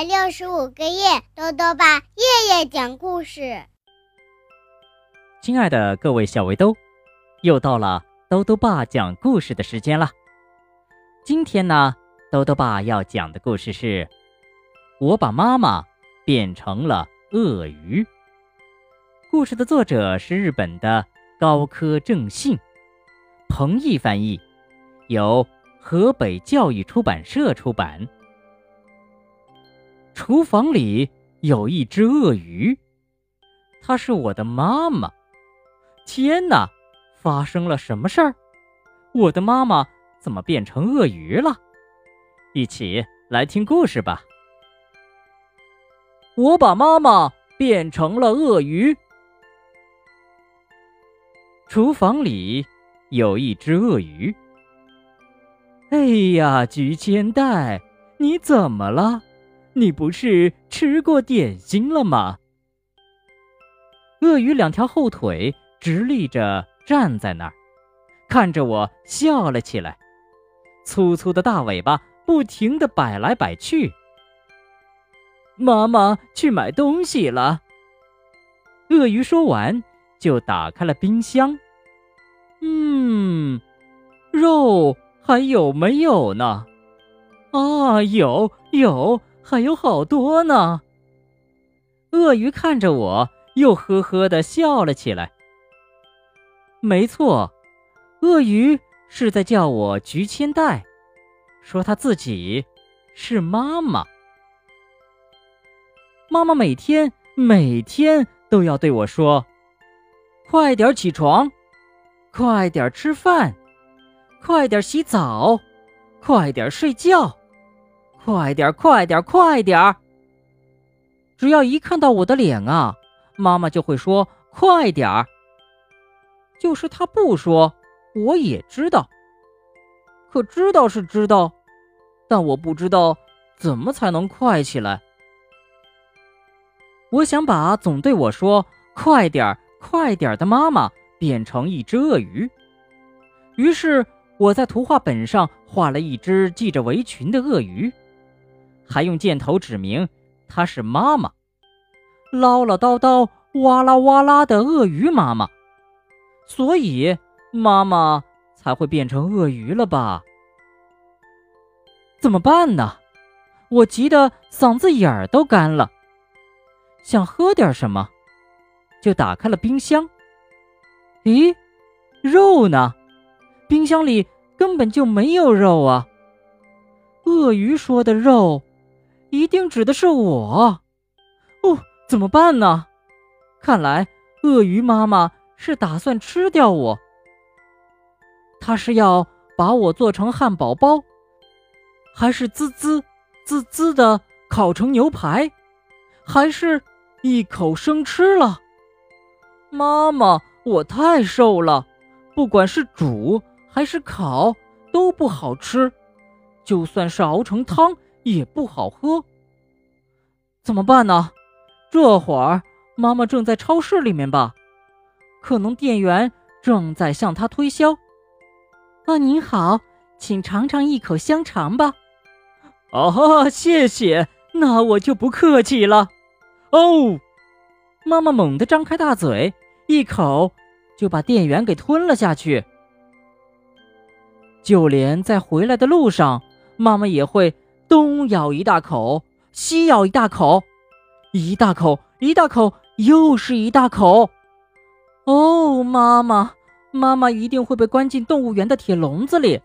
百六十五个夜，豆豆爸夜夜讲故事。亲爱的各位小围兜，又到了豆豆爸讲故事的时间了。今天呢，豆豆爸要讲的故事是：我把妈妈变成了鳄鱼。故事的作者是日本的高科正信，彭毅翻译，由河北教育出版社出版。厨房里有一只鳄鱼，它是我的妈妈。天哪，发生了什么事儿？我的妈妈怎么变成鳄鱼了？一起来听故事吧。我把妈妈变成了鳄鱼。厨房里有一只鳄鱼。哎呀，菊千代，你怎么了？你不是吃过点心了吗？鳄鱼两条后腿直立着站在那儿，看着我笑了起来，粗粗的大尾巴不停地摆来摆去。妈妈去买东西了。鳄鱼说完，就打开了冰箱。嗯，肉还有没有呢？啊，有有。还有好多呢。鳄鱼看着我，又呵呵的笑了起来。没错，鳄鱼是在叫我菊千代，说他自己是妈妈。妈妈每天每天都要对我说：“快点起床，快点吃饭，快点洗澡，快点睡觉。”快点，快点，快点！只要一看到我的脸啊，妈妈就会说：“快点儿。”就是她不说，我也知道。可知道是知道，但我不知道怎么才能快起来。我想把总对我说“快点儿，快点儿”的妈妈变成一只鳄鱼。于是我在图画本上画了一只系着围裙的鳄鱼。还用箭头指明她是妈妈，唠唠叨叨、哇啦哇啦的鳄鱼妈妈，所以妈妈才会变成鳄鱼了吧？怎么办呢？我急得嗓子眼儿都干了，想喝点什么，就打开了冰箱。咦，肉呢？冰箱里根本就没有肉啊！鳄鱼说的肉。一定指的是我，哦，怎么办呢？看来鳄鱼妈妈是打算吃掉我。她是要把我做成汉堡包，还是滋滋滋滋的烤成牛排，还是一口生吃了？妈妈，我太瘦了，不管是煮还是烤都不好吃，就算是熬成汤。也不好喝，怎么办呢？这会儿妈妈正在超市里面吧？可能店员正在向她推销。啊，您好，请尝尝一口香肠吧。哦，谢谢，那我就不客气了。哦，妈妈猛地张开大嘴，一口就把店员给吞了下去。就连在回来的路上，妈妈也会。东咬一大口，西咬一大口，一大口一大口，又是一大口。哦，妈妈，妈妈一定会被关进动物园的铁笼子里，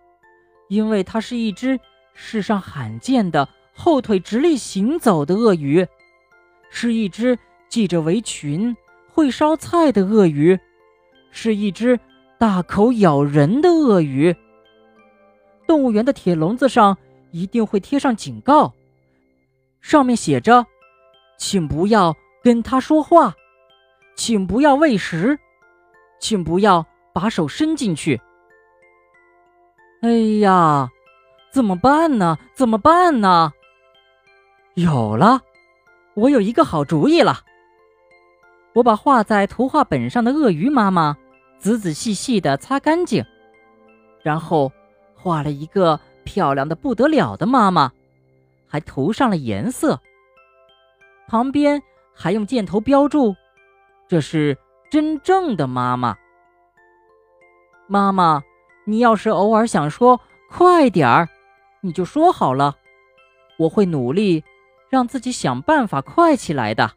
因为它是一只世上罕见的后腿直立行走的鳄鱼，是一只系着围裙会烧菜的鳄鱼，是一只大口咬人的鳄鱼。动物园的铁笼子上。一定会贴上警告，上面写着：“请不要跟他说话，请不要喂食，请不要把手伸进去。”哎呀，怎么办呢？怎么办呢？有了，我有一个好主意了。我把画在图画本上的鳄鱼妈妈仔仔细细的擦干净，然后画了一个。漂亮的不得了的妈妈，还涂上了颜色，旁边还用箭头标注，这是真正的妈妈。妈妈，你要是偶尔想说快点儿，你就说好了，我会努力让自己想办法快起来的。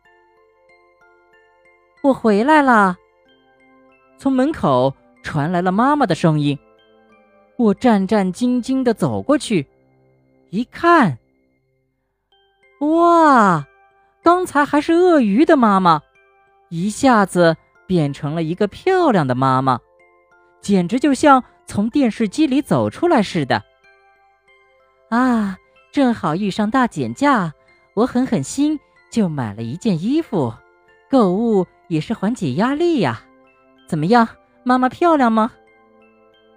我回来了，从门口传来了妈妈的声音。我战战兢兢地走过去，一看，哇，刚才还是鳄鱼的妈妈，一下子变成了一个漂亮的妈妈，简直就像从电视机里走出来似的。啊，正好遇上大减价，我狠狠心就买了一件衣服。购物也是缓解压力呀。怎么样，妈妈漂亮吗？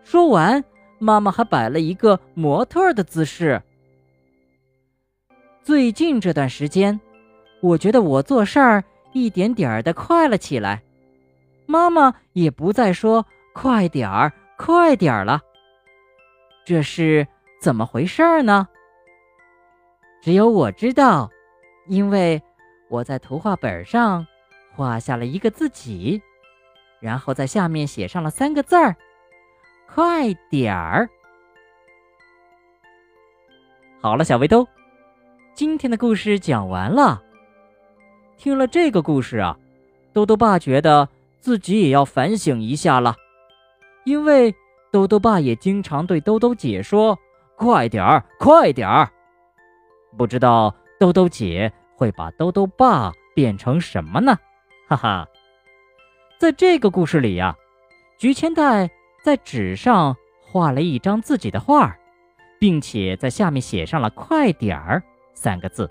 说完。妈妈还摆了一个模特的姿势。最近这段时间，我觉得我做事儿一点点儿的快了起来，妈妈也不再说“快点儿，快点儿”了。这是怎么回事呢？只有我知道，因为我在图画本上画下了一个自己，然后在下面写上了三个字儿。快点儿！好了，小围兜，今天的故事讲完了。听了这个故事啊，兜兜爸觉得自己也要反省一下了，因为兜兜爸也经常对兜兜姐说：“快点儿，快点儿！”不知道兜兜姐会把兜兜爸变成什么呢？哈哈，在这个故事里呀，菊千代。在纸上画了一张自己的画，并且在下面写上了“快点儿”三个字，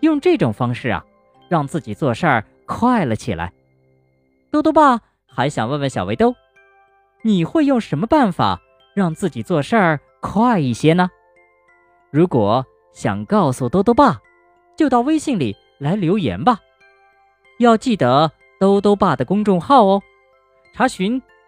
用这种方式啊，让自己做事儿快了起来。兜兜爸还想问问小围兜，你会用什么办法让自己做事儿快一些呢？如果想告诉兜兜爸，就到微信里来留言吧。要记得兜兜爸的公众号哦，查询。